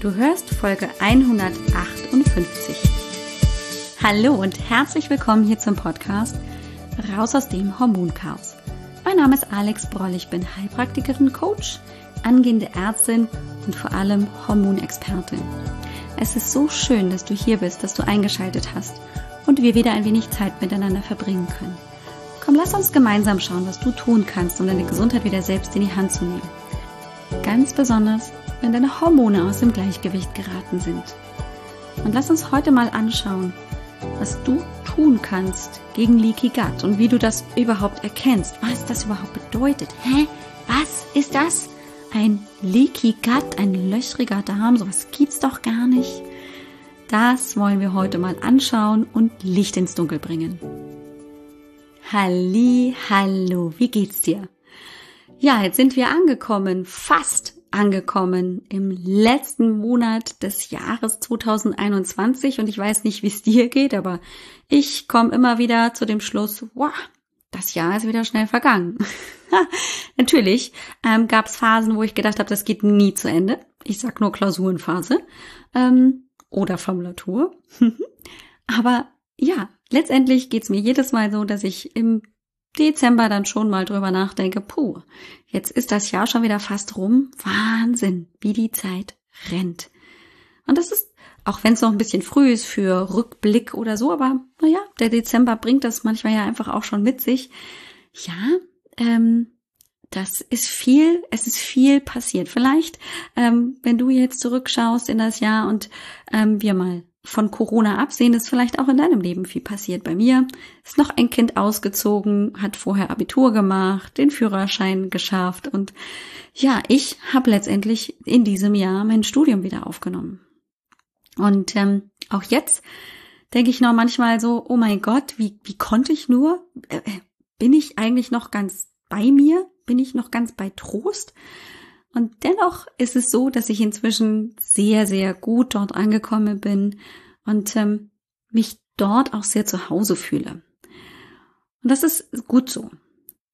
Du hörst Folge 158. Hallo und herzlich willkommen hier zum Podcast Raus aus dem Hormonchaos. Mein Name ist Alex Broll, ich bin Heilpraktikerin, Coach, angehende Ärztin und vor allem Hormonexpertin. Es ist so schön, dass du hier bist, dass du eingeschaltet hast und wir wieder ein wenig Zeit miteinander verbringen können. Komm, lass uns gemeinsam schauen, was du tun kannst, um deine Gesundheit wieder selbst in die Hand zu nehmen. Ganz besonders wenn deine Hormone aus dem Gleichgewicht geraten sind. Und lass uns heute mal anschauen, was du tun kannst gegen Leaky Gut und wie du das überhaupt erkennst, was das überhaupt bedeutet. Hä? Was ist das? Ein Leaky Gut, ein löchriger Darm, sowas gibt's doch gar nicht. Das wollen wir heute mal anschauen und Licht ins Dunkel bringen. Halli, hallo, wie geht's dir? Ja, jetzt sind wir angekommen, fast angekommen im letzten Monat des Jahres 2021 und ich weiß nicht, wie es dir geht, aber ich komme immer wieder zu dem Schluss, wow, das Jahr ist wieder schnell vergangen. Natürlich ähm, gab es Phasen, wo ich gedacht habe, das geht nie zu Ende. Ich sag nur Klausurenphase ähm, oder Formulatur. aber ja, letztendlich geht's mir jedes Mal so, dass ich im Dezember dann schon mal drüber nachdenke, puh, jetzt ist das Jahr schon wieder fast rum. Wahnsinn, wie die Zeit rennt. Und das ist, auch wenn es noch ein bisschen früh ist für Rückblick oder so, aber naja, der Dezember bringt das manchmal ja einfach auch schon mit sich. Ja, ähm, das ist viel, es ist viel passiert. Vielleicht, ähm, wenn du jetzt zurückschaust in das Jahr und ähm, wir mal von Corona absehen, ist vielleicht auch in deinem Leben viel passiert. Bei mir ist noch ein Kind ausgezogen, hat vorher Abitur gemacht, den Führerschein geschafft und ja, ich habe letztendlich in diesem Jahr mein Studium wieder aufgenommen. Und ähm, auch jetzt denke ich noch manchmal so, oh mein Gott, wie, wie konnte ich nur? Äh, äh bin ich eigentlich noch ganz bei mir? Bin ich noch ganz bei Trost? Und dennoch ist es so, dass ich inzwischen sehr, sehr gut dort angekommen bin und ähm, mich dort auch sehr zu Hause fühle. Und das ist gut so.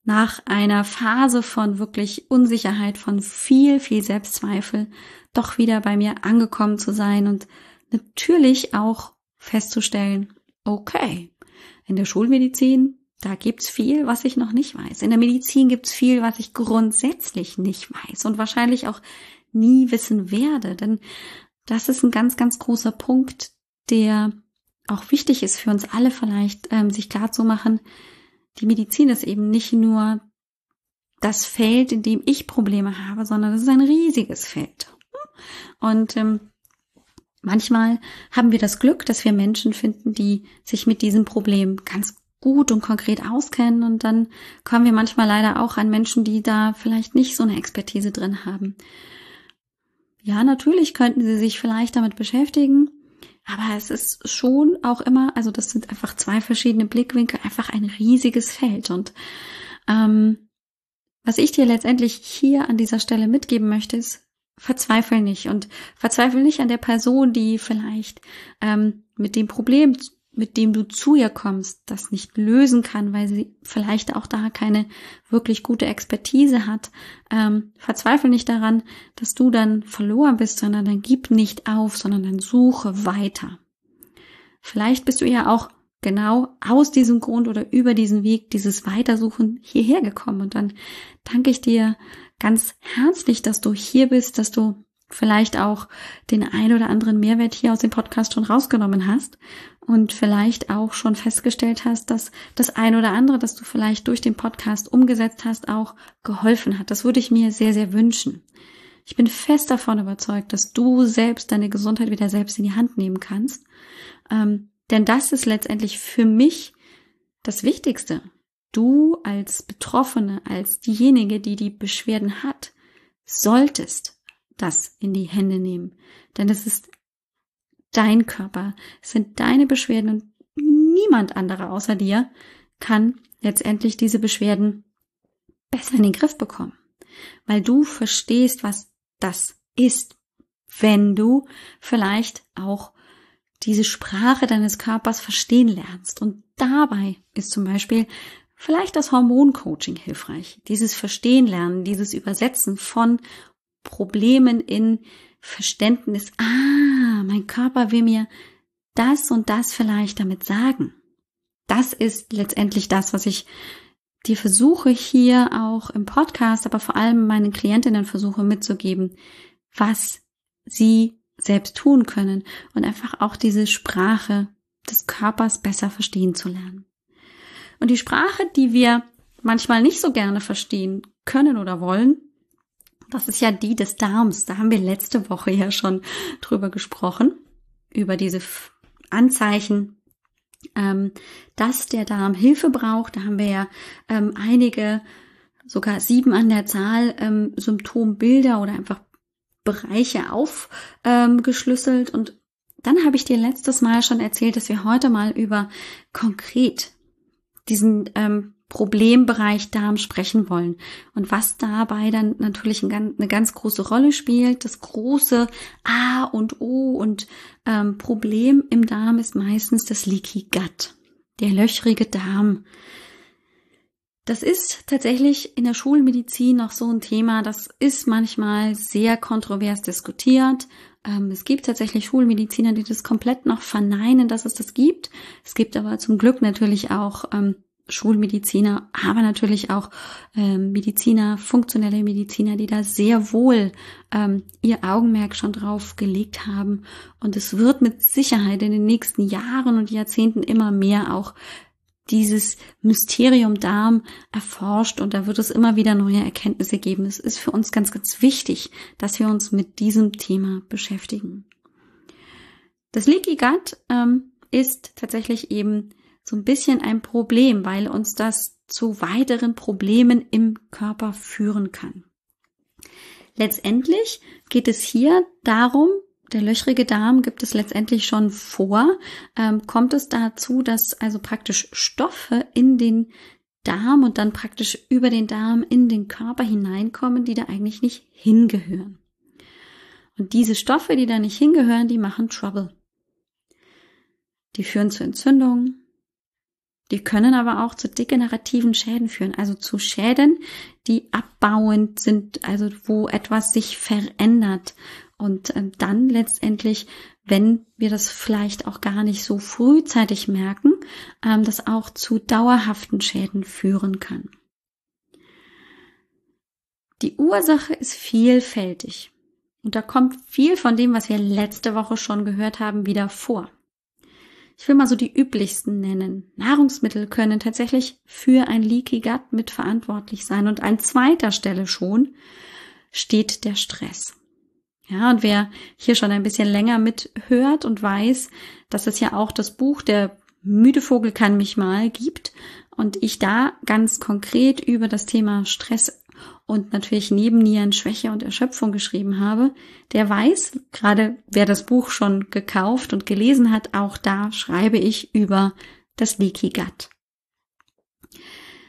Nach einer Phase von wirklich Unsicherheit, von viel, viel Selbstzweifel, doch wieder bei mir angekommen zu sein und natürlich auch festzustellen, okay, in der Schulmedizin da gibt's viel, was ich noch nicht weiß. In der Medizin gibt's viel, was ich grundsätzlich nicht weiß und wahrscheinlich auch nie wissen werde. Denn das ist ein ganz, ganz großer Punkt, der auch wichtig ist für uns alle vielleicht, ähm, sich klar zu machen. Die Medizin ist eben nicht nur das Feld, in dem ich Probleme habe, sondern es ist ein riesiges Feld. Und ähm, manchmal haben wir das Glück, dass wir Menschen finden, die sich mit diesem Problem ganz gut und konkret auskennen. Und dann kommen wir manchmal leider auch an Menschen, die da vielleicht nicht so eine Expertise drin haben. Ja, natürlich könnten sie sich vielleicht damit beschäftigen, aber es ist schon auch immer, also das sind einfach zwei verschiedene Blickwinkel, einfach ein riesiges Feld. Und ähm, was ich dir letztendlich hier an dieser Stelle mitgeben möchte, ist, verzweifel nicht. Und verzweifel nicht an der Person, die vielleicht ähm, mit dem Problem mit dem du zu ihr kommst, das nicht lösen kann, weil sie vielleicht auch da keine wirklich gute Expertise hat, ähm, verzweifle nicht daran, dass du dann verloren bist, sondern dann gib nicht auf, sondern dann suche weiter. Vielleicht bist du ja auch genau aus diesem Grund oder über diesen Weg, dieses Weitersuchen hierher gekommen. Und dann danke ich dir ganz herzlich, dass du hier bist, dass du vielleicht auch den ein oder anderen Mehrwert hier aus dem Podcast schon rausgenommen hast und vielleicht auch schon festgestellt hast, dass das ein oder andere, das du vielleicht durch den Podcast umgesetzt hast, auch geholfen hat. Das würde ich mir sehr, sehr wünschen. Ich bin fest davon überzeugt, dass du selbst deine Gesundheit wieder selbst in die Hand nehmen kannst. Ähm, denn das ist letztendlich für mich das Wichtigste. Du als Betroffene, als diejenige, die die Beschwerden hat, solltest das in die Hände nehmen. Denn es ist dein Körper, es sind deine Beschwerden und niemand anderer außer dir kann letztendlich diese Beschwerden besser in den Griff bekommen. Weil du verstehst, was das ist, wenn du vielleicht auch diese Sprache deines Körpers verstehen lernst. Und dabei ist zum Beispiel vielleicht das Hormoncoaching hilfreich. Dieses Verstehen lernen, dieses Übersetzen von Problemen in Verständnis, ah, mein Körper will mir das und das vielleicht damit sagen. Das ist letztendlich das, was ich dir versuche hier auch im Podcast, aber vor allem meinen Klientinnen versuche mitzugeben, was sie selbst tun können und einfach auch diese Sprache des Körpers besser verstehen zu lernen. Und die Sprache, die wir manchmal nicht so gerne verstehen können oder wollen, das ist ja die des Darms. Da haben wir letzte Woche ja schon drüber gesprochen, über diese Anzeichen, ähm, dass der Darm Hilfe braucht. Da haben wir ja ähm, einige, sogar sieben an der Zahl, ähm, Symptombilder oder einfach Bereiche aufgeschlüsselt. Und dann habe ich dir letztes Mal schon erzählt, dass wir heute mal über konkret diesen ähm, Problembereich Darm sprechen wollen. Und was dabei dann natürlich eine ganz große Rolle spielt, das große A und O und ähm, Problem im Darm ist meistens das Leaky Gut, der löchrige Darm. Das ist tatsächlich in der Schulmedizin noch so ein Thema, das ist manchmal sehr kontrovers diskutiert. Ähm, es gibt tatsächlich Schulmediziner, die das komplett noch verneinen, dass es das gibt. Es gibt aber zum Glück natürlich auch ähm, Schulmediziner, aber natürlich auch ähm, Mediziner, funktionelle Mediziner, die da sehr wohl ähm, ihr Augenmerk schon drauf gelegt haben. Und es wird mit Sicherheit in den nächsten Jahren und Jahrzehnten immer mehr auch dieses Mysterium Darm erforscht und da wird es immer wieder neue Erkenntnisse geben. Es ist für uns ganz, ganz wichtig, dass wir uns mit diesem Thema beschäftigen. Das Leaky Gut ähm, ist tatsächlich eben so ein bisschen ein Problem, weil uns das zu weiteren Problemen im Körper führen kann. Letztendlich geht es hier darum, der löchrige Darm gibt es letztendlich schon vor, ähm, kommt es dazu, dass also praktisch Stoffe in den Darm und dann praktisch über den Darm in den Körper hineinkommen, die da eigentlich nicht hingehören. Und diese Stoffe, die da nicht hingehören, die machen Trouble. Die führen zu Entzündungen, die können aber auch zu degenerativen Schäden führen, also zu Schäden, die abbauend sind, also wo etwas sich verändert. Und ähm, dann letztendlich, wenn wir das vielleicht auch gar nicht so frühzeitig merken, ähm, das auch zu dauerhaften Schäden führen kann. Die Ursache ist vielfältig. Und da kommt viel von dem, was wir letzte Woche schon gehört haben, wieder vor. Ich will mal so die üblichsten nennen. Nahrungsmittel können tatsächlich für ein Leaky Gut mitverantwortlich sein. Und an zweiter Stelle schon steht der Stress. Ja, und wer hier schon ein bisschen länger mithört und weiß, dass es ja auch das Buch Der müde Vogel kann mich mal gibt und ich da ganz konkret über das Thema Stress und natürlich Nebennieren, Schwäche und Erschöpfung geschrieben habe, der weiß, gerade wer das Buch schon gekauft und gelesen hat, auch da schreibe ich über das Leaky Gut.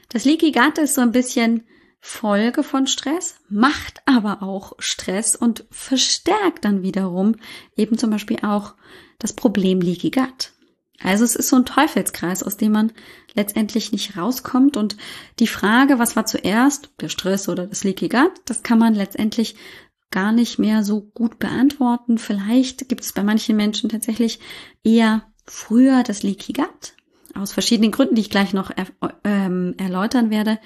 Das Leaky Gut ist so ein bisschen Folge von Stress, macht aber auch Stress und verstärkt dann wiederum eben zum Beispiel auch das Problem Leaky Gut. Also es ist so ein Teufelskreis, aus dem man letztendlich nicht rauskommt. Und die Frage, was war zuerst, der Stress oder das Leaky Gut, das kann man letztendlich gar nicht mehr so gut beantworten. Vielleicht gibt es bei manchen Menschen tatsächlich eher früher das Leaky Gut, aus verschiedenen Gründen, die ich gleich noch er, ähm, erläutern werde.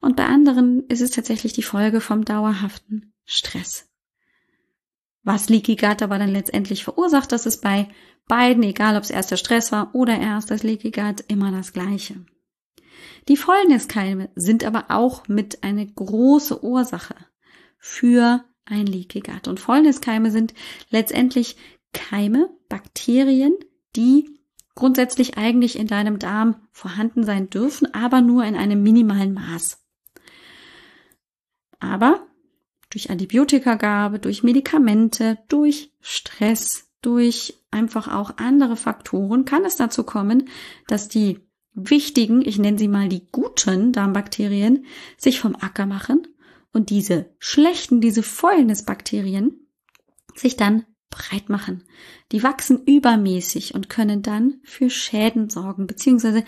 Und bei anderen ist es tatsächlich die Folge vom dauerhaften Stress. Was Leaky Gut aber dann letztendlich verursacht, das ist bei beiden, egal ob es erst der Stress war oder erst das Leaky Gut, immer das Gleiche. Die Fäulniskeime sind aber auch mit eine große Ursache für ein Leaky Gut. Und Fäulniskeime sind letztendlich Keime, Bakterien, die grundsätzlich eigentlich in deinem Darm vorhanden sein dürfen, aber nur in einem minimalen Maß. Aber durch Antibiotikagabe, durch Medikamente, durch Stress, durch einfach auch andere Faktoren kann es dazu kommen, dass die wichtigen, ich nenne sie mal die guten Darmbakterien, sich vom Acker machen und diese schlechten, diese Fäulnisbakterien sich dann breit machen. Die wachsen übermäßig und können dann für Schäden sorgen, beziehungsweise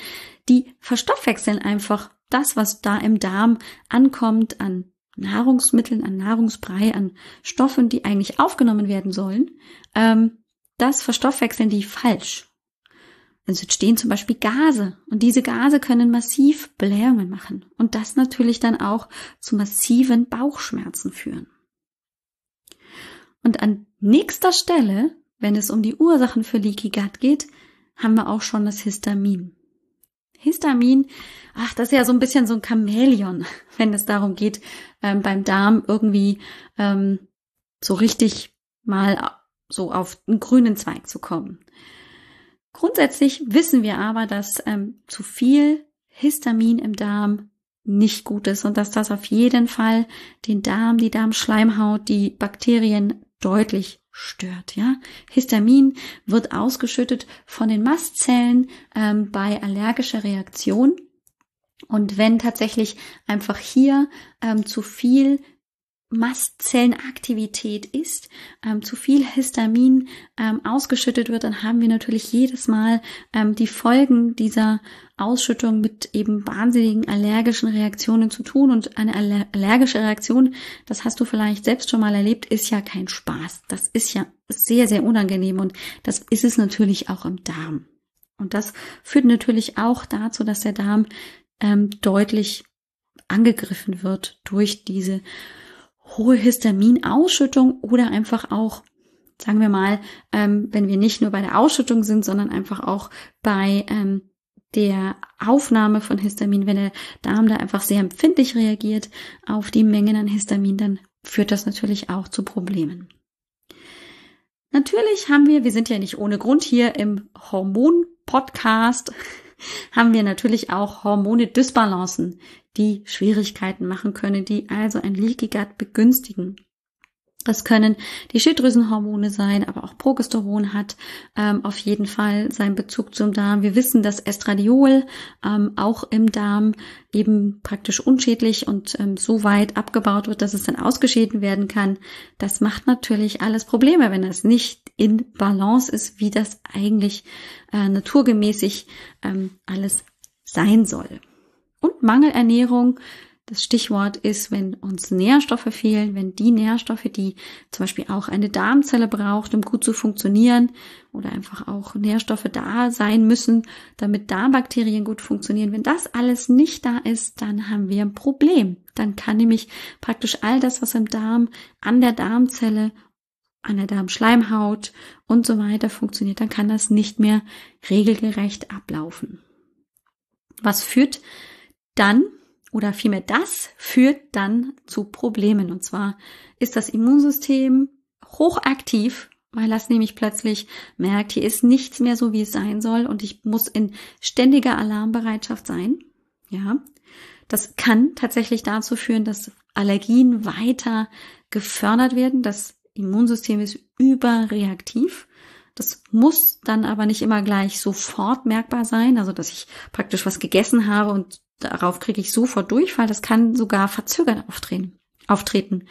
die verstoffwechseln einfach das, was da im Darm ankommt an Nahrungsmitteln, an Nahrungsbrei, an Stoffen, die eigentlich aufgenommen werden sollen, ähm, das verstoffwechseln die falsch. Es entstehen zum Beispiel Gase und diese Gase können massiv Blähungen machen und das natürlich dann auch zu massiven Bauchschmerzen führen. Und an nächster Stelle, wenn es um die Ursachen für Leaky Gut geht, haben wir auch schon das Histamin. Histamin, ach, das ist ja so ein bisschen so ein Chamäleon, wenn es darum geht, ähm, beim Darm irgendwie ähm, so richtig mal so auf einen grünen Zweig zu kommen. Grundsätzlich wissen wir aber, dass ähm, zu viel Histamin im Darm nicht gut ist und dass das auf jeden Fall den Darm, die Darmschleimhaut, die Bakterien deutlich stört. Ja, Histamin wird ausgeschüttet von den Mastzellen ähm, bei allergischer Reaktion. Und wenn tatsächlich einfach hier ähm, zu viel Mastzellenaktivität ist, ähm, zu viel Histamin ähm, ausgeschüttet wird, dann haben wir natürlich jedes Mal ähm, die Folgen dieser Ausschüttung mit eben wahnsinnigen allergischen Reaktionen zu tun. Und eine allergische Reaktion, das hast du vielleicht selbst schon mal erlebt, ist ja kein Spaß. Das ist ja sehr, sehr unangenehm und das ist es natürlich auch im Darm. Und das führt natürlich auch dazu, dass der Darm ähm, deutlich angegriffen wird durch diese hohe Histaminausschüttung oder einfach auch, sagen wir mal, ähm, wenn wir nicht nur bei der Ausschüttung sind, sondern einfach auch bei ähm, der Aufnahme von Histamin, wenn der Darm da einfach sehr empfindlich reagiert auf die Mengen an Histamin, dann führt das natürlich auch zu Problemen. Natürlich haben wir, wir sind ja nicht ohne Grund hier im Hormon-Podcast, haben wir natürlich auch Hormone-Dysbalancen, die Schwierigkeiten machen können, die also ein Leaky Gut begünstigen. Das können die Schilddrüsenhormone sein, aber auch Progesteron hat ähm, auf jeden Fall seinen Bezug zum Darm. Wir wissen, dass Estradiol ähm, auch im Darm eben praktisch unschädlich und ähm, so weit abgebaut wird, dass es dann ausgeschieden werden kann. Das macht natürlich alles Probleme, wenn das nicht in Balance ist, wie das eigentlich äh, naturgemäßig ähm, alles sein soll. Und Mangelernährung das Stichwort ist, wenn uns Nährstoffe fehlen, wenn die Nährstoffe, die zum Beispiel auch eine Darmzelle braucht, um gut zu funktionieren, oder einfach auch Nährstoffe da sein müssen, damit Darmbakterien gut funktionieren. Wenn das alles nicht da ist, dann haben wir ein Problem. Dann kann nämlich praktisch all das, was im Darm, an der Darmzelle, an der Darmschleimhaut und so weiter funktioniert, dann kann das nicht mehr regelgerecht ablaufen. Was führt dann oder vielmehr das führt dann zu Problemen. Und zwar ist das Immunsystem hochaktiv, weil das nämlich plötzlich merkt, hier ist nichts mehr so, wie es sein soll und ich muss in ständiger Alarmbereitschaft sein. Ja. Das kann tatsächlich dazu führen, dass Allergien weiter gefördert werden. Das Immunsystem ist überreaktiv. Das muss dann aber nicht immer gleich sofort merkbar sein, also dass ich praktisch was gegessen habe und darauf kriege ich sofort Durchfall. Das kann sogar verzögert auftreten. auftreten.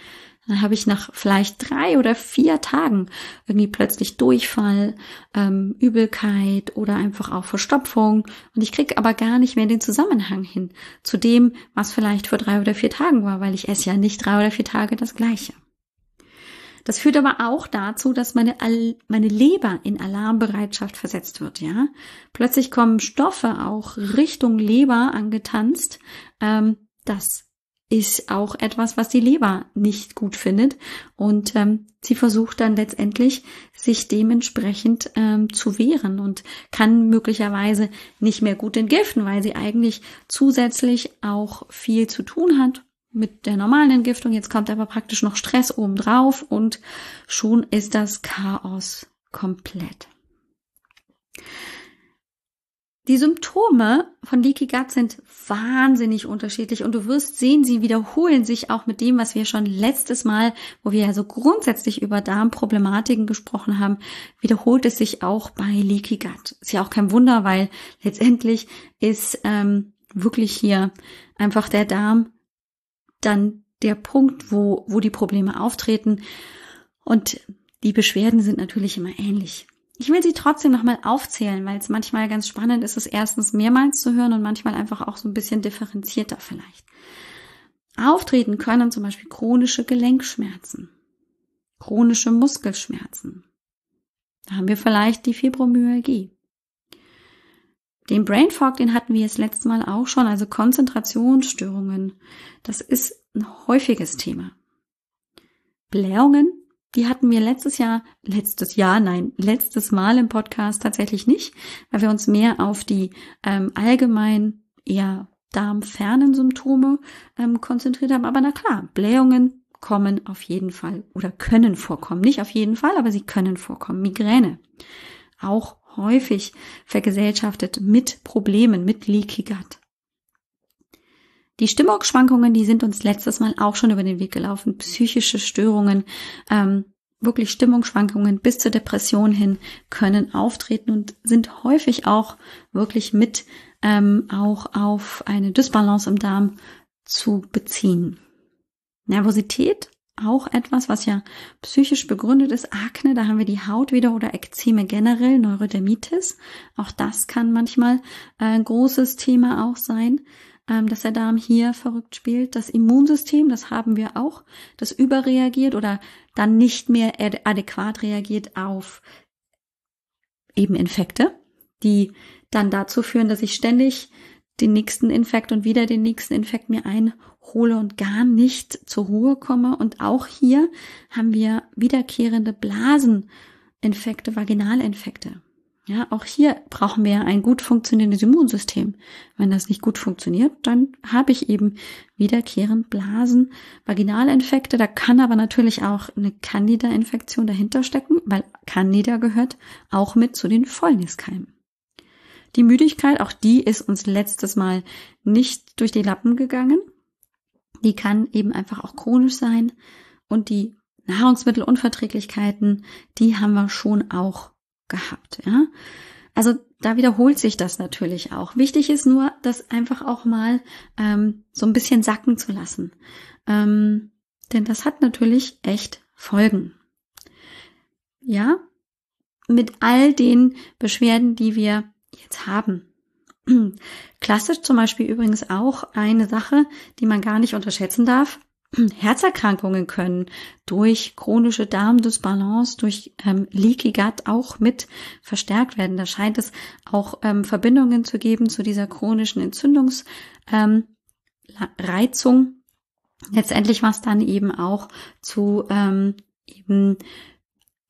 Dann habe ich nach vielleicht drei oder vier Tagen irgendwie plötzlich Durchfall, ähm, Übelkeit oder einfach auch Verstopfung. Und ich kriege aber gar nicht mehr den Zusammenhang hin zu dem, was vielleicht vor drei oder vier Tagen war, weil ich esse ja nicht drei oder vier Tage das gleiche. Das führt aber auch dazu, dass meine, meine Leber in Alarmbereitschaft versetzt wird, ja. Plötzlich kommen Stoffe auch Richtung Leber angetanzt. Ähm, das ist auch etwas, was die Leber nicht gut findet. Und ähm, sie versucht dann letztendlich, sich dementsprechend ähm, zu wehren und kann möglicherweise nicht mehr gut entgiften, weil sie eigentlich zusätzlich auch viel zu tun hat mit der normalen Entgiftung. Jetzt kommt aber praktisch noch Stress obendrauf und schon ist das Chaos komplett. Die Symptome von Leaky Gut sind wahnsinnig unterschiedlich und du wirst sehen, sie wiederholen sich auch mit dem, was wir schon letztes Mal, wo wir ja so grundsätzlich über Darmproblematiken gesprochen haben, wiederholt es sich auch bei Leaky Gut. Ist ja auch kein Wunder, weil letztendlich ist ähm, wirklich hier einfach der Darm dann der Punkt, wo, wo die Probleme auftreten. Und die Beschwerden sind natürlich immer ähnlich. Ich will sie trotzdem nochmal aufzählen, weil es manchmal ganz spannend ist, es erstens mehrmals zu hören und manchmal einfach auch so ein bisschen differenzierter vielleicht. Auftreten können zum Beispiel chronische Gelenkschmerzen, chronische Muskelschmerzen. Da haben wir vielleicht die Fibromyalgie. Den Brain Fog, den hatten wir das letzte Mal auch schon, also Konzentrationsstörungen. Das ist ein häufiges Thema. Blähungen, die hatten wir letztes Jahr, letztes Jahr, nein, letztes Mal im Podcast tatsächlich nicht, weil wir uns mehr auf die ähm, allgemein eher darmfernen Symptome ähm, konzentriert haben. Aber na klar, Blähungen kommen auf jeden Fall oder können vorkommen. Nicht auf jeden Fall, aber sie können vorkommen. Migräne. Auch häufig vergesellschaftet mit Problemen, mit Leaky Gut. Die Stimmungsschwankungen, die sind uns letztes Mal auch schon über den Weg gelaufen. Psychische Störungen, ähm, wirklich Stimmungsschwankungen bis zur Depression hin können auftreten und sind häufig auch wirklich mit ähm, auch auf eine Dysbalance im Darm zu beziehen. Nervosität, auch etwas, was ja psychisch begründet ist. Akne, da haben wir die Haut wieder oder Ekzeme generell, Neurodermitis. Auch das kann manchmal äh, ein großes Thema auch sein ähm, dass der Darm hier verrückt spielt. Das Immunsystem, das haben wir auch, das überreagiert oder dann nicht mehr adäquat reagiert auf eben Infekte, die dann dazu führen, dass ich ständig den nächsten Infekt und wieder den nächsten Infekt mir einhole und gar nicht zur Ruhe komme. Und auch hier haben wir wiederkehrende Blaseninfekte, Vaginalinfekte. Ja, auch hier brauchen wir ein gut funktionierendes Immunsystem. Wenn das nicht gut funktioniert, dann habe ich eben wiederkehrend Blasen, Vaginalinfekte. Da kann aber natürlich auch eine Candida-Infektion dahinter stecken, weil Candida gehört auch mit zu den Fäulniskeimen. Die Müdigkeit, auch die ist uns letztes Mal nicht durch die Lappen gegangen. Die kann eben einfach auch chronisch sein. Und die Nahrungsmittelunverträglichkeiten, die haben wir schon auch gehabt, ja. Also da wiederholt sich das natürlich auch. Wichtig ist nur, das einfach auch mal ähm, so ein bisschen sacken zu lassen. Ähm, denn das hat natürlich echt Folgen. Ja, mit all den Beschwerden, die wir jetzt haben. Klassisch zum Beispiel übrigens auch eine Sache, die man gar nicht unterschätzen darf. Herzerkrankungen können durch chronische Darmdysbalance, durch ähm, Leaky Gut auch mit verstärkt werden. Da scheint es auch ähm, Verbindungen zu geben zu dieser chronischen Entzündungsreizung. Ähm, Letztendlich was dann eben auch zu ähm, eben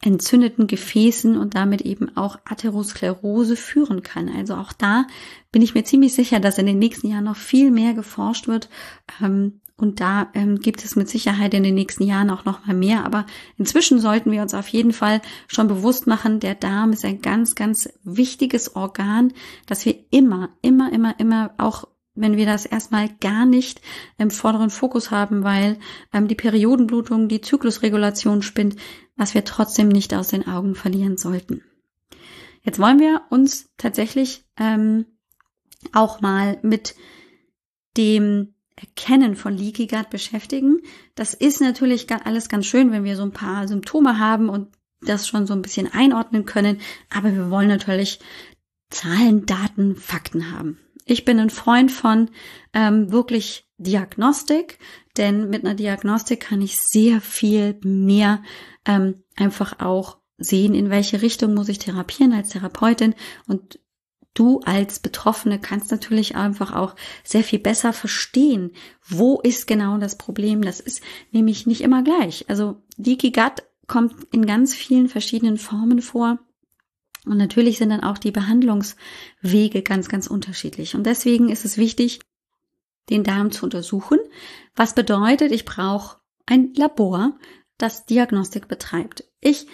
entzündeten Gefäßen und damit eben auch Atherosklerose führen kann. Also auch da bin ich mir ziemlich sicher, dass in den nächsten Jahren noch viel mehr geforscht wird, ähm, und da ähm, gibt es mit Sicherheit in den nächsten Jahren auch noch mal mehr. Aber inzwischen sollten wir uns auf jeden Fall schon bewusst machen, der Darm ist ein ganz, ganz wichtiges Organ, das wir immer, immer, immer, immer auch wenn wir das erstmal gar nicht im vorderen Fokus haben, weil ähm, die Periodenblutung, die Zyklusregulation spinnt, was wir trotzdem nicht aus den Augen verlieren sollten. Jetzt wollen wir uns tatsächlich ähm, auch mal mit dem Erkennen von Leaky Gut beschäftigen. Das ist natürlich alles ganz schön, wenn wir so ein paar Symptome haben und das schon so ein bisschen einordnen können. Aber wir wollen natürlich Zahlen, Daten, Fakten haben. Ich bin ein Freund von ähm, wirklich Diagnostik, denn mit einer Diagnostik kann ich sehr viel mehr ähm, einfach auch sehen, in welche Richtung muss ich therapieren als Therapeutin und du als Betroffene kannst natürlich einfach auch sehr viel besser verstehen, wo ist genau das Problem. Das ist nämlich nicht immer gleich. Also Leaky Gut kommt in ganz vielen verschiedenen Formen vor. Und natürlich sind dann auch die Behandlungswege ganz, ganz unterschiedlich. Und deswegen ist es wichtig, den Darm zu untersuchen. Was bedeutet, ich brauche ein Labor, das Diagnostik betreibt. Ich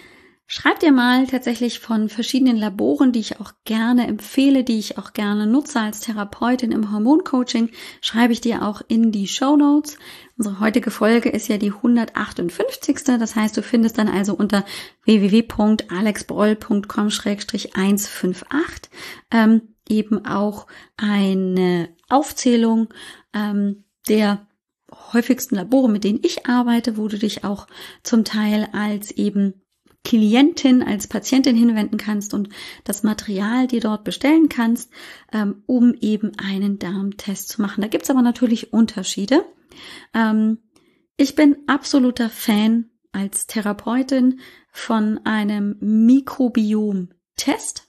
Schreib dir mal tatsächlich von verschiedenen Laboren, die ich auch gerne empfehle, die ich auch gerne nutze als Therapeutin im Hormoncoaching, schreibe ich dir auch in die Show Notes. Unsere heutige Folge ist ja die 158. Das heißt, du findest dann also unter www.alexbroll.com-158 ähm, eben auch eine Aufzählung ähm, der häufigsten Labore, mit denen ich arbeite, wo du dich auch zum Teil als eben Klientin, als Patientin hinwenden kannst und das Material dir dort bestellen kannst, ähm, um eben einen Darmtest zu machen. Da gibt's aber natürlich Unterschiede. Ähm, ich bin absoluter Fan als Therapeutin von einem Mikrobiom-Test.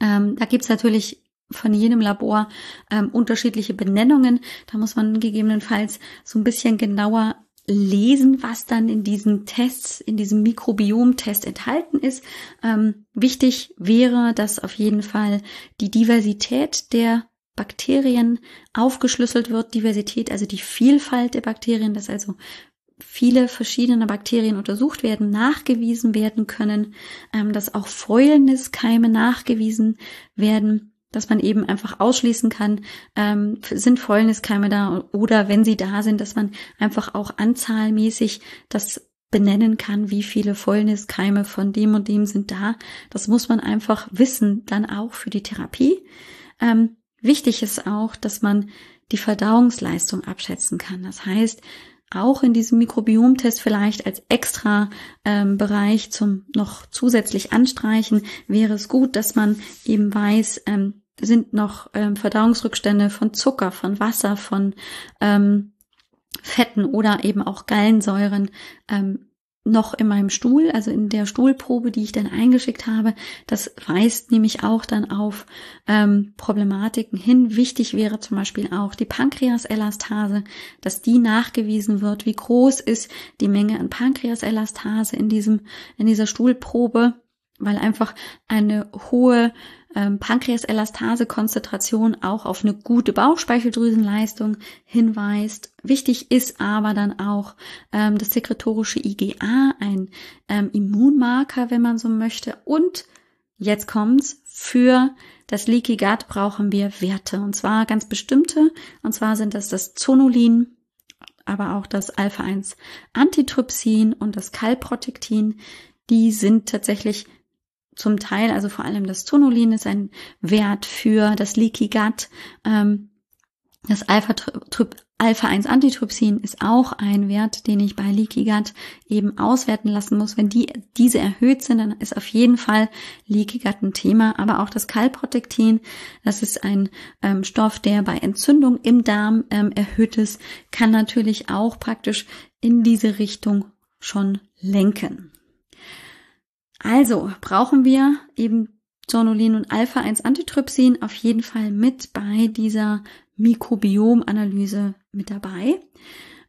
Ähm, da gibt's natürlich von jedem Labor ähm, unterschiedliche Benennungen. Da muss man gegebenenfalls so ein bisschen genauer lesen, was dann in diesen Tests, in diesem Mikrobiom-Test enthalten ist. Ähm, wichtig wäre, dass auf jeden Fall die Diversität der Bakterien aufgeschlüsselt wird. Diversität, also die Vielfalt der Bakterien, dass also viele verschiedene Bakterien untersucht werden, nachgewiesen werden können, ähm, dass auch Fäulniskeime nachgewiesen werden, dass man eben einfach ausschließen kann, ähm, sind Fäulniskeime da oder wenn sie da sind, dass man einfach auch anzahlmäßig das benennen kann, wie viele Fäulniskeime von dem und dem sind da. Das muss man einfach wissen, dann auch für die Therapie. Ähm, wichtig ist auch, dass man die Verdauungsleistung abschätzen kann. Das heißt, auch in diesem Mikrobiomtest vielleicht als extra ähm, Bereich zum noch zusätzlich anstreichen, wäre es gut, dass man eben weiß, ähm, sind noch ähm, Verdauungsrückstände von Zucker, von Wasser, von ähm, Fetten oder eben auch Gallensäuren ähm, noch in meinem Stuhl, also in der Stuhlprobe, die ich dann eingeschickt habe. Das weist nämlich auch dann auf ähm, Problematiken hin. Wichtig wäre zum Beispiel auch die Pankreaselastase, dass die nachgewiesen wird, wie groß ist die Menge an Pankreaselastase in diesem, in dieser Stuhlprobe, weil einfach eine hohe ähm, Pankreaselastase-Konzentration auch auf eine gute Bauchspeicheldrüsenleistung hinweist. Wichtig ist aber dann auch ähm, das sekretorische IgA, ein ähm, Immunmarker, wenn man so möchte. Und jetzt kommt's, für das Leaky Gut brauchen wir Werte, und zwar ganz bestimmte, und zwar sind das das Zonulin, aber auch das Alpha-1 Antitrypsin und das Calprotectin. Die sind tatsächlich zum Teil, also vor allem das Tonolin ist ein Wert für das Leaky Gut. Ähm, das Alpha-1-Antitrypsin ist auch ein Wert, den ich bei Leaky Gut eben auswerten lassen muss. Wenn die, diese erhöht sind, dann ist auf jeden Fall Leaky Gut ein Thema. Aber auch das Calprotectin, das ist ein ähm, Stoff, der bei Entzündung im Darm ähm, erhöht ist, kann natürlich auch praktisch in diese Richtung schon lenken. Also brauchen wir eben Zonulin und Alpha-1-Antitrypsin auf jeden Fall mit bei dieser Mikrobiomanalyse mit dabei.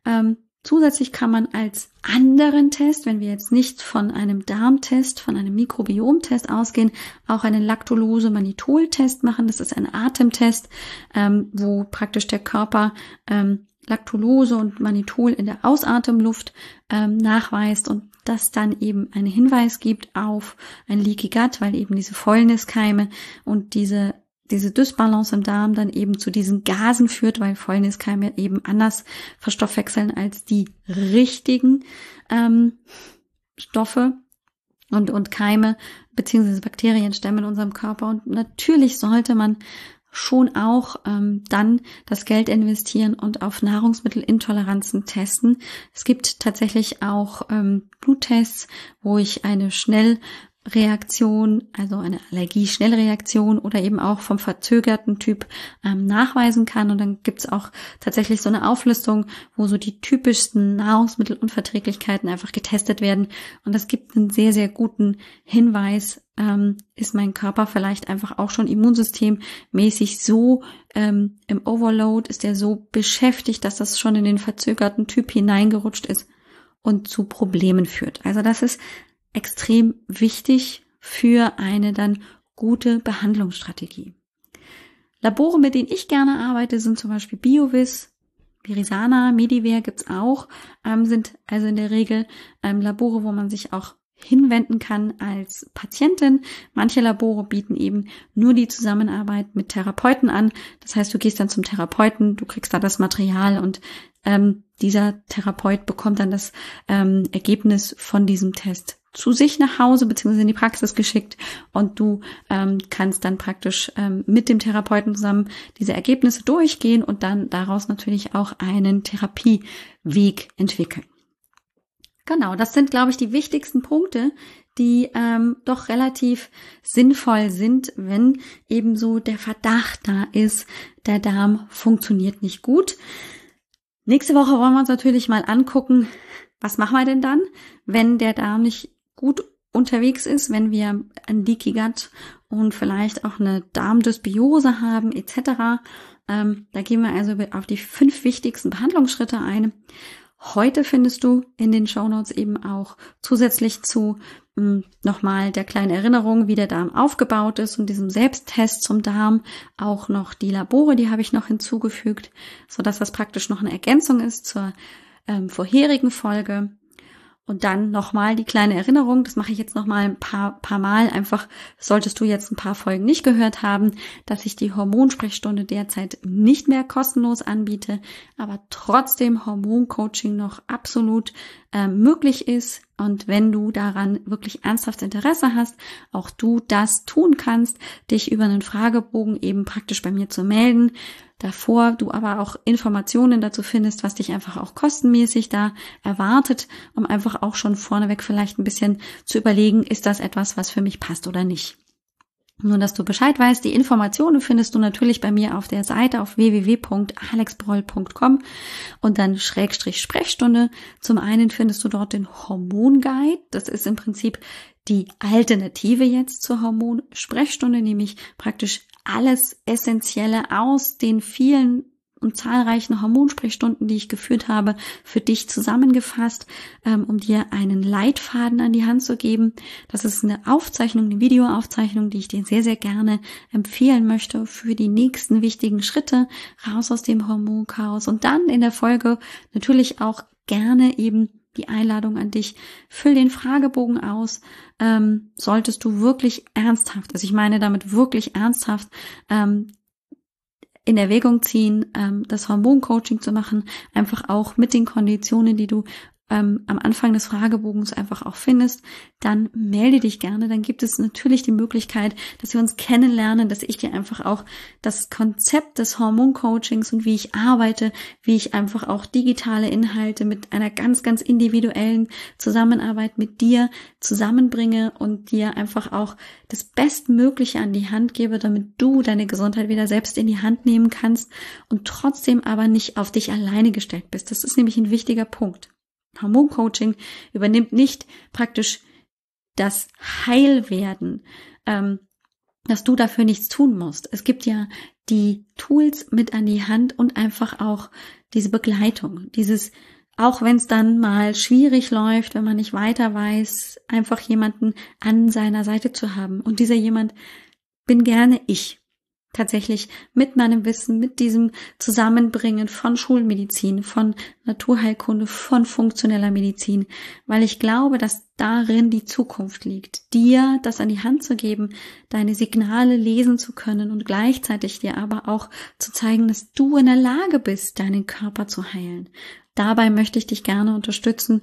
Ähm, zusätzlich kann man als anderen Test, wenn wir jetzt nicht von einem Darmtest, von einem Mikrobiomtest ausgehen, auch einen Lactulose-Manitol-Test machen. Das ist ein Atemtest, ähm, wo praktisch der Körper ähm, Lactulose und Manitol in der Ausatemluft ähm, nachweist und das dann eben einen Hinweis gibt auf ein Leaky Gut, weil eben diese Fäulniskeime und diese diese Dysbalance im Darm dann eben zu diesen Gasen führt, weil Fäulniskeime eben anders verstoffwechseln als die richtigen ähm, Stoffe und, und Keime beziehungsweise Bakterienstämme in unserem Körper. Und natürlich sollte man schon auch ähm, dann das Geld investieren und auf Nahrungsmittelintoleranzen testen. Es gibt tatsächlich auch ähm, Bluttests, wo ich eine schnell Reaktion, also eine Allergie-Schnellreaktion oder eben auch vom verzögerten Typ ähm, nachweisen kann. Und dann gibt's auch tatsächlich so eine Auflistung, wo so die typischsten Nahrungsmittelunverträglichkeiten einfach getestet werden. Und das gibt einen sehr, sehr guten Hinweis, ähm, ist mein Körper vielleicht einfach auch schon immunsystemmäßig so ähm, im Overload, ist er so beschäftigt, dass das schon in den verzögerten Typ hineingerutscht ist und zu Problemen führt. Also das ist extrem wichtig für eine dann gute Behandlungsstrategie. Labore, mit denen ich gerne arbeite, sind zum Beispiel Biovis, Virisana, Mediver gibt's auch, ähm, sind also in der Regel ähm, Labore, wo man sich auch hinwenden kann als Patientin. Manche Labore bieten eben nur die Zusammenarbeit mit Therapeuten an. Das heißt, du gehst dann zum Therapeuten, du kriegst da das Material und ähm, dieser Therapeut bekommt dann das ähm, Ergebnis von diesem Test zu sich nach Hause beziehungsweise in die Praxis geschickt und du ähm, kannst dann praktisch ähm, mit dem Therapeuten zusammen diese Ergebnisse durchgehen und dann daraus natürlich auch einen Therapieweg entwickeln. Genau, das sind, glaube ich, die wichtigsten Punkte, die ähm, doch relativ sinnvoll sind, wenn eben so der Verdacht da ist, der Darm funktioniert nicht gut. Nächste Woche wollen wir uns natürlich mal angucken, was machen wir denn dann, wenn der Darm nicht gut unterwegs ist, wenn wir ein Leaky Gut und vielleicht auch eine Darmdysbiose haben etc. Ähm, da gehen wir also auf die fünf wichtigsten Behandlungsschritte ein. Heute findest du in den Shownotes eben auch zusätzlich zu hm, nochmal der kleinen Erinnerung, wie der Darm aufgebaut ist und diesem Selbsttest zum Darm auch noch die Labore, die habe ich noch hinzugefügt, so dass das praktisch noch eine Ergänzung ist zur ähm, vorherigen Folge. Und dann nochmal die kleine Erinnerung, das mache ich jetzt nochmal ein paar, paar Mal, einfach solltest du jetzt ein paar Folgen nicht gehört haben, dass ich die Hormonsprechstunde derzeit nicht mehr kostenlos anbiete, aber trotzdem Hormoncoaching noch absolut äh, möglich ist. Und wenn du daran wirklich ernsthaft Interesse hast, auch du das tun kannst, dich über einen Fragebogen eben praktisch bei mir zu melden davor du aber auch Informationen dazu findest, was dich einfach auch kostenmäßig da erwartet, um einfach auch schon vorneweg vielleicht ein bisschen zu überlegen, ist das etwas, was für mich passt oder nicht. Nur, dass du Bescheid weißt, die Informationen findest du natürlich bei mir auf der Seite auf www.alexbroll.com und dann Schrägstrich Sprechstunde. Zum einen findest du dort den Hormonguide. Das ist im Prinzip die Alternative jetzt zur Hormonsprechstunde, nämlich praktisch alles Essentielle aus den vielen und zahlreichen Hormonsprechstunden, die ich geführt habe, für dich zusammengefasst, ähm, um dir einen Leitfaden an die Hand zu geben. Das ist eine Aufzeichnung, eine Videoaufzeichnung, die ich dir sehr, sehr gerne empfehlen möchte für die nächsten wichtigen Schritte raus aus dem Hormonchaos und dann in der Folge natürlich auch gerne eben die Einladung an dich. Füll den Fragebogen aus. Ähm, solltest du wirklich ernsthaft, also ich meine damit wirklich ernsthaft, ähm, in Erwägung ziehen, ähm, das Hormoncoaching zu machen, einfach auch mit den Konditionen, die du ähm, am Anfang des Fragebogens einfach auch findest, dann melde dich gerne. Dann gibt es natürlich die Möglichkeit, dass wir uns kennenlernen, dass ich dir einfach auch das Konzept des Hormoncoachings und wie ich arbeite, wie ich einfach auch digitale Inhalte mit einer ganz, ganz individuellen Zusammenarbeit mit dir zusammenbringe und dir einfach auch das Bestmögliche an die Hand gebe, damit du deine Gesundheit wieder selbst in die Hand nehmen kannst und trotzdem aber nicht auf dich alleine gestellt bist. Das ist nämlich ein wichtiger Punkt. Hormoncoaching übernimmt nicht praktisch das Heilwerden, ähm, dass du dafür nichts tun musst. Es gibt ja die Tools mit an die Hand und einfach auch diese Begleitung, dieses auch wenn es dann mal schwierig läuft, wenn man nicht weiter weiß, einfach jemanden an seiner Seite zu haben. Und dieser jemand bin gerne ich tatsächlich mit meinem Wissen, mit diesem Zusammenbringen von Schulmedizin, von Naturheilkunde, von funktioneller Medizin, weil ich glaube, dass darin die Zukunft liegt, dir das an die Hand zu geben, deine Signale lesen zu können und gleichzeitig dir aber auch zu zeigen, dass du in der Lage bist, deinen Körper zu heilen. Dabei möchte ich dich gerne unterstützen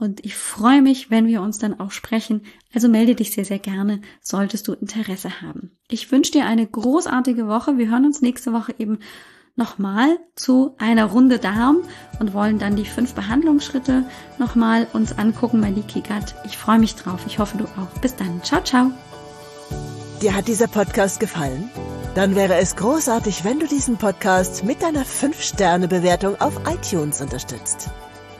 und ich freue mich, wenn wir uns dann auch sprechen. Also melde dich sehr, sehr gerne, solltest du Interesse haben. Ich wünsche dir eine großartige Woche. Wir hören uns nächste Woche eben nochmal zu einer Runde Darm und wollen dann die fünf Behandlungsschritte nochmal uns angucken Leaky Gut. Ich freue mich drauf. Ich hoffe, du auch. Bis dann. Ciao, ciao. Dir hat dieser Podcast gefallen? Dann wäre es großartig, wenn du diesen Podcast mit deiner 5-Sterne-Bewertung auf iTunes unterstützt.